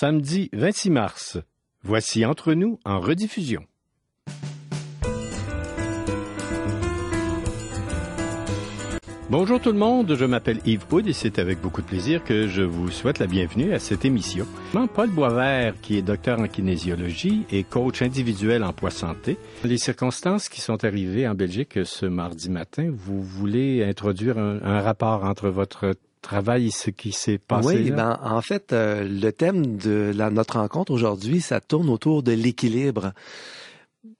samedi 26 mars. Voici Entre nous en rediffusion. Bonjour tout le monde, je m'appelle Yves Houd et c'est avec beaucoup de plaisir que je vous souhaite la bienvenue à cette émission. Paul Boisvert, qui est docteur en kinésiologie et coach individuel en poids santé. Les circonstances qui sont arrivées en Belgique ce mardi matin, vous voulez introduire un, rapport entre votre travail ce qui s'est passé? Oui, ben, en fait, euh, le thème de notre rencontre aujourd'hui, ça tourne autour de l'équilibre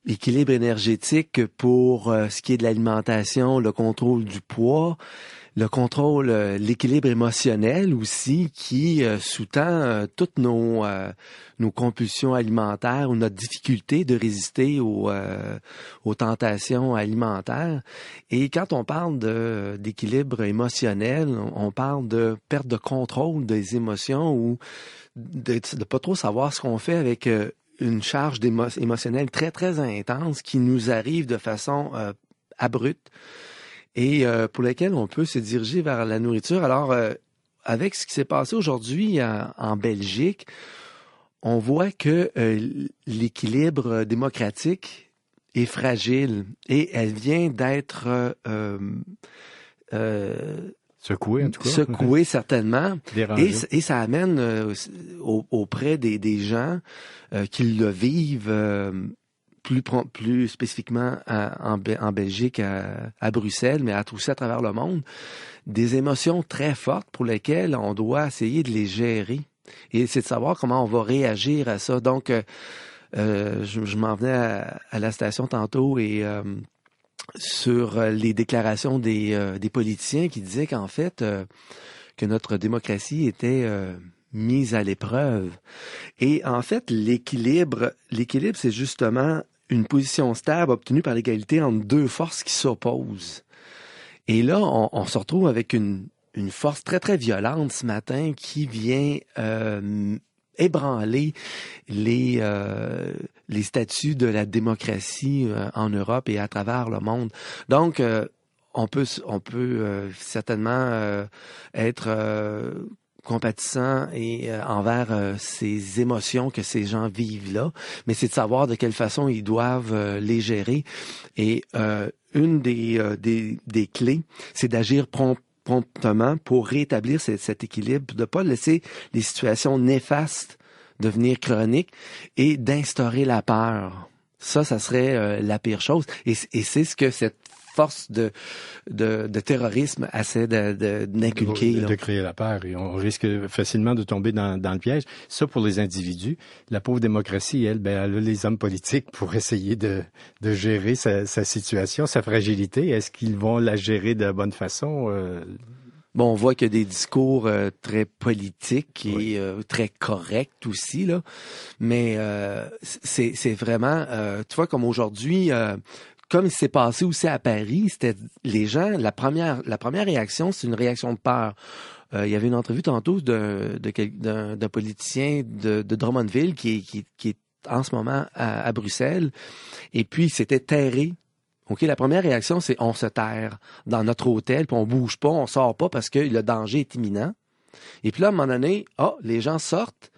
équilibre énergétique pour euh, ce qui est de l'alimentation, le contrôle du poids, le contrôle, euh, l'équilibre émotionnel aussi qui euh, sous-tend toutes nos nos compulsions alimentaires ou notre difficulté de résister aux tentations alimentaires. Et quand on parle d'équilibre émotionnel, on parle de perte de contrôle des émotions ou de, de pas trop savoir ce qu'on fait avec une charge émotionnelle très, très intense qui nous arrive de façon euh, abrupte et euh, pour laquelle on peut se diriger vers la nourriture. Alors, euh, avec ce qui s'est passé aujourd'hui en Belgique, on voit que l'équilibre démocratique est fragile et elle vient d'être Secoué, en tout cas. Secoué, certainement. Et, et, ça amène euh, auprès des, des gens euh, qui le vivent euh, plus, plus spécifiquement en, Belgique, à, Bruxelles, mais à tout ça à travers le monde, des émotions très fortes pour lesquelles on doit essayer de les gérer. Et c'est de savoir comment on va réagir à ça. Donc, je, je m'en venais à, la station tantôt et sur euh, les déclarations des, euh, des politiciens qui disaient qu'en fait, euh, que notre démocratie était mise à l'épreuve. Et en fait, l'équilibre, l'équilibre, c'est justement une position stable obtenue par l'égalité entre deux forces qui s'opposent. Et là, on, on, se retrouve avec une, une force très, très violente ce matin qui vient ébranler les, euh, les statuts de la démocratie euh, en Europe et à travers le monde. Donc, euh, on peut, on peut certainement être compatissant et envers ces émotions que ces gens vivent là, mais c'est de savoir de quelle façon ils doivent les gérer. Et une des, des, des clés, c'est d'agir promptement pour rétablir cet, équilibre, de pas laisser les situations néfastes devenir chroniques et d'instaurer la peur. Ça, ça serait euh, la pire chose. Et, c'est ce que cette force de, de, terrorisme essaie d'inculquer. De, de, créer la peur. Et on risque facilement de tomber dans, dans, le piège. Ça, pour les individus. La pauvre démocratie, elle, ben, elle a les hommes politiques pour essayer de, de gérer sa, sa situation, sa fragilité. Est-ce qu'ils vont la gérer de la bonne façon? Euh, Bon, on voit qu'il y a des discours euh, très politiques et euh, très corrects aussi, là. Mais euh, c'est, c'est vraiment, tu vois, comme aujourd'hui, comme il s'est passé aussi à Paris, c'était les gens, la première, la première réaction, c'est une réaction de peur. il y avait une entrevue tantôt d'un, politicien de, Drummondville qui, est en ce moment à, Bruxelles. Et puis, c'était terré OK, la première réaction, c'est on se terre dans notre hôtel, puis on bouge pas, on sort pas parce que le danger est imminent. Et puis là, à un moment donné, oh, les gens sortent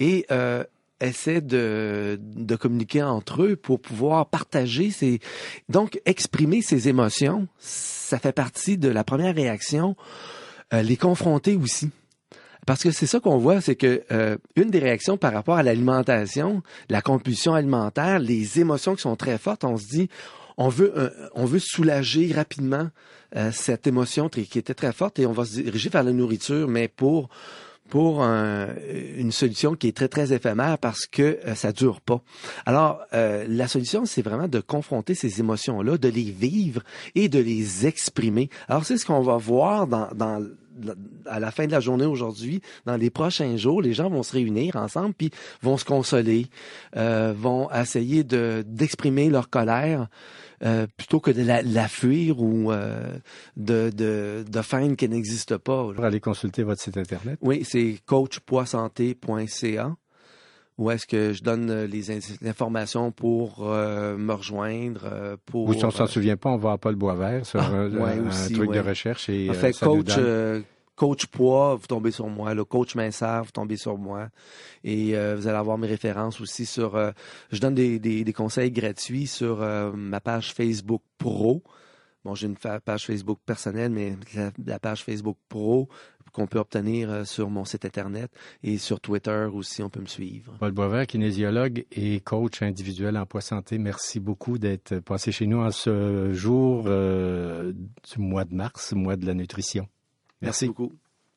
et euh, essaient de, de communiquer entre eux pour pouvoir partager ces... Donc, exprimer ses émotions, ça fait partie de la première réaction. Euh, les confronter aussi. Parce que c'est ça qu'on voit, c'est que euh, une des réactions par rapport à l'alimentation, la compulsion alimentaire, les émotions qui sont très fortes, on se dit, on veut, euh, on veut soulager rapidement euh, cette émotion qui était très forte et on va se diriger vers la nourriture, mais pour pour une solution qui est très très éphémère parce que euh, ça dure pas. Alors la solution c'est vraiment de confronter ces émotions là, de les vivre et de les exprimer. Alors c'est ce qu'on va voir dans, dans à la fin de la journée aujourd'hui, dans les prochains jours, les gens vont se réunir ensemble puis vont se consoler, euh, vont essayer de d'exprimer leur colère. Euh, plutôt que de la, fuir ou euh, de, de, de feindre qu'elle n'existe pas. Pour aller consulter votre site Internet? Oui, c'est coachpoisanté.ca où est-ce que je donne les, informations pour me rejoindre pour Ou si on s'en souvient pas, on va à Paul Boisvert sur ah, un, truc de recherche et en fait, coach coach poids, vous tombez sur moi. Le coach minceur, vous tombez sur moi. Et euh, vous allez avoir mes références aussi sur... Euh, je donne des, des, conseils gratuits sur ma page Facebook Pro. Bon, j'ai une page Facebook personnelle, mais la, page Facebook Pro qu'on peut obtenir sur mon site Internet et sur Twitter aussi, on peut me suivre. Paul Boisvert, kinésiologue et coach individuel en poids santé, merci beaucoup d'être passé chez nous en ce jour du mois de mars, mois de la nutrition. Merci, beaucoup.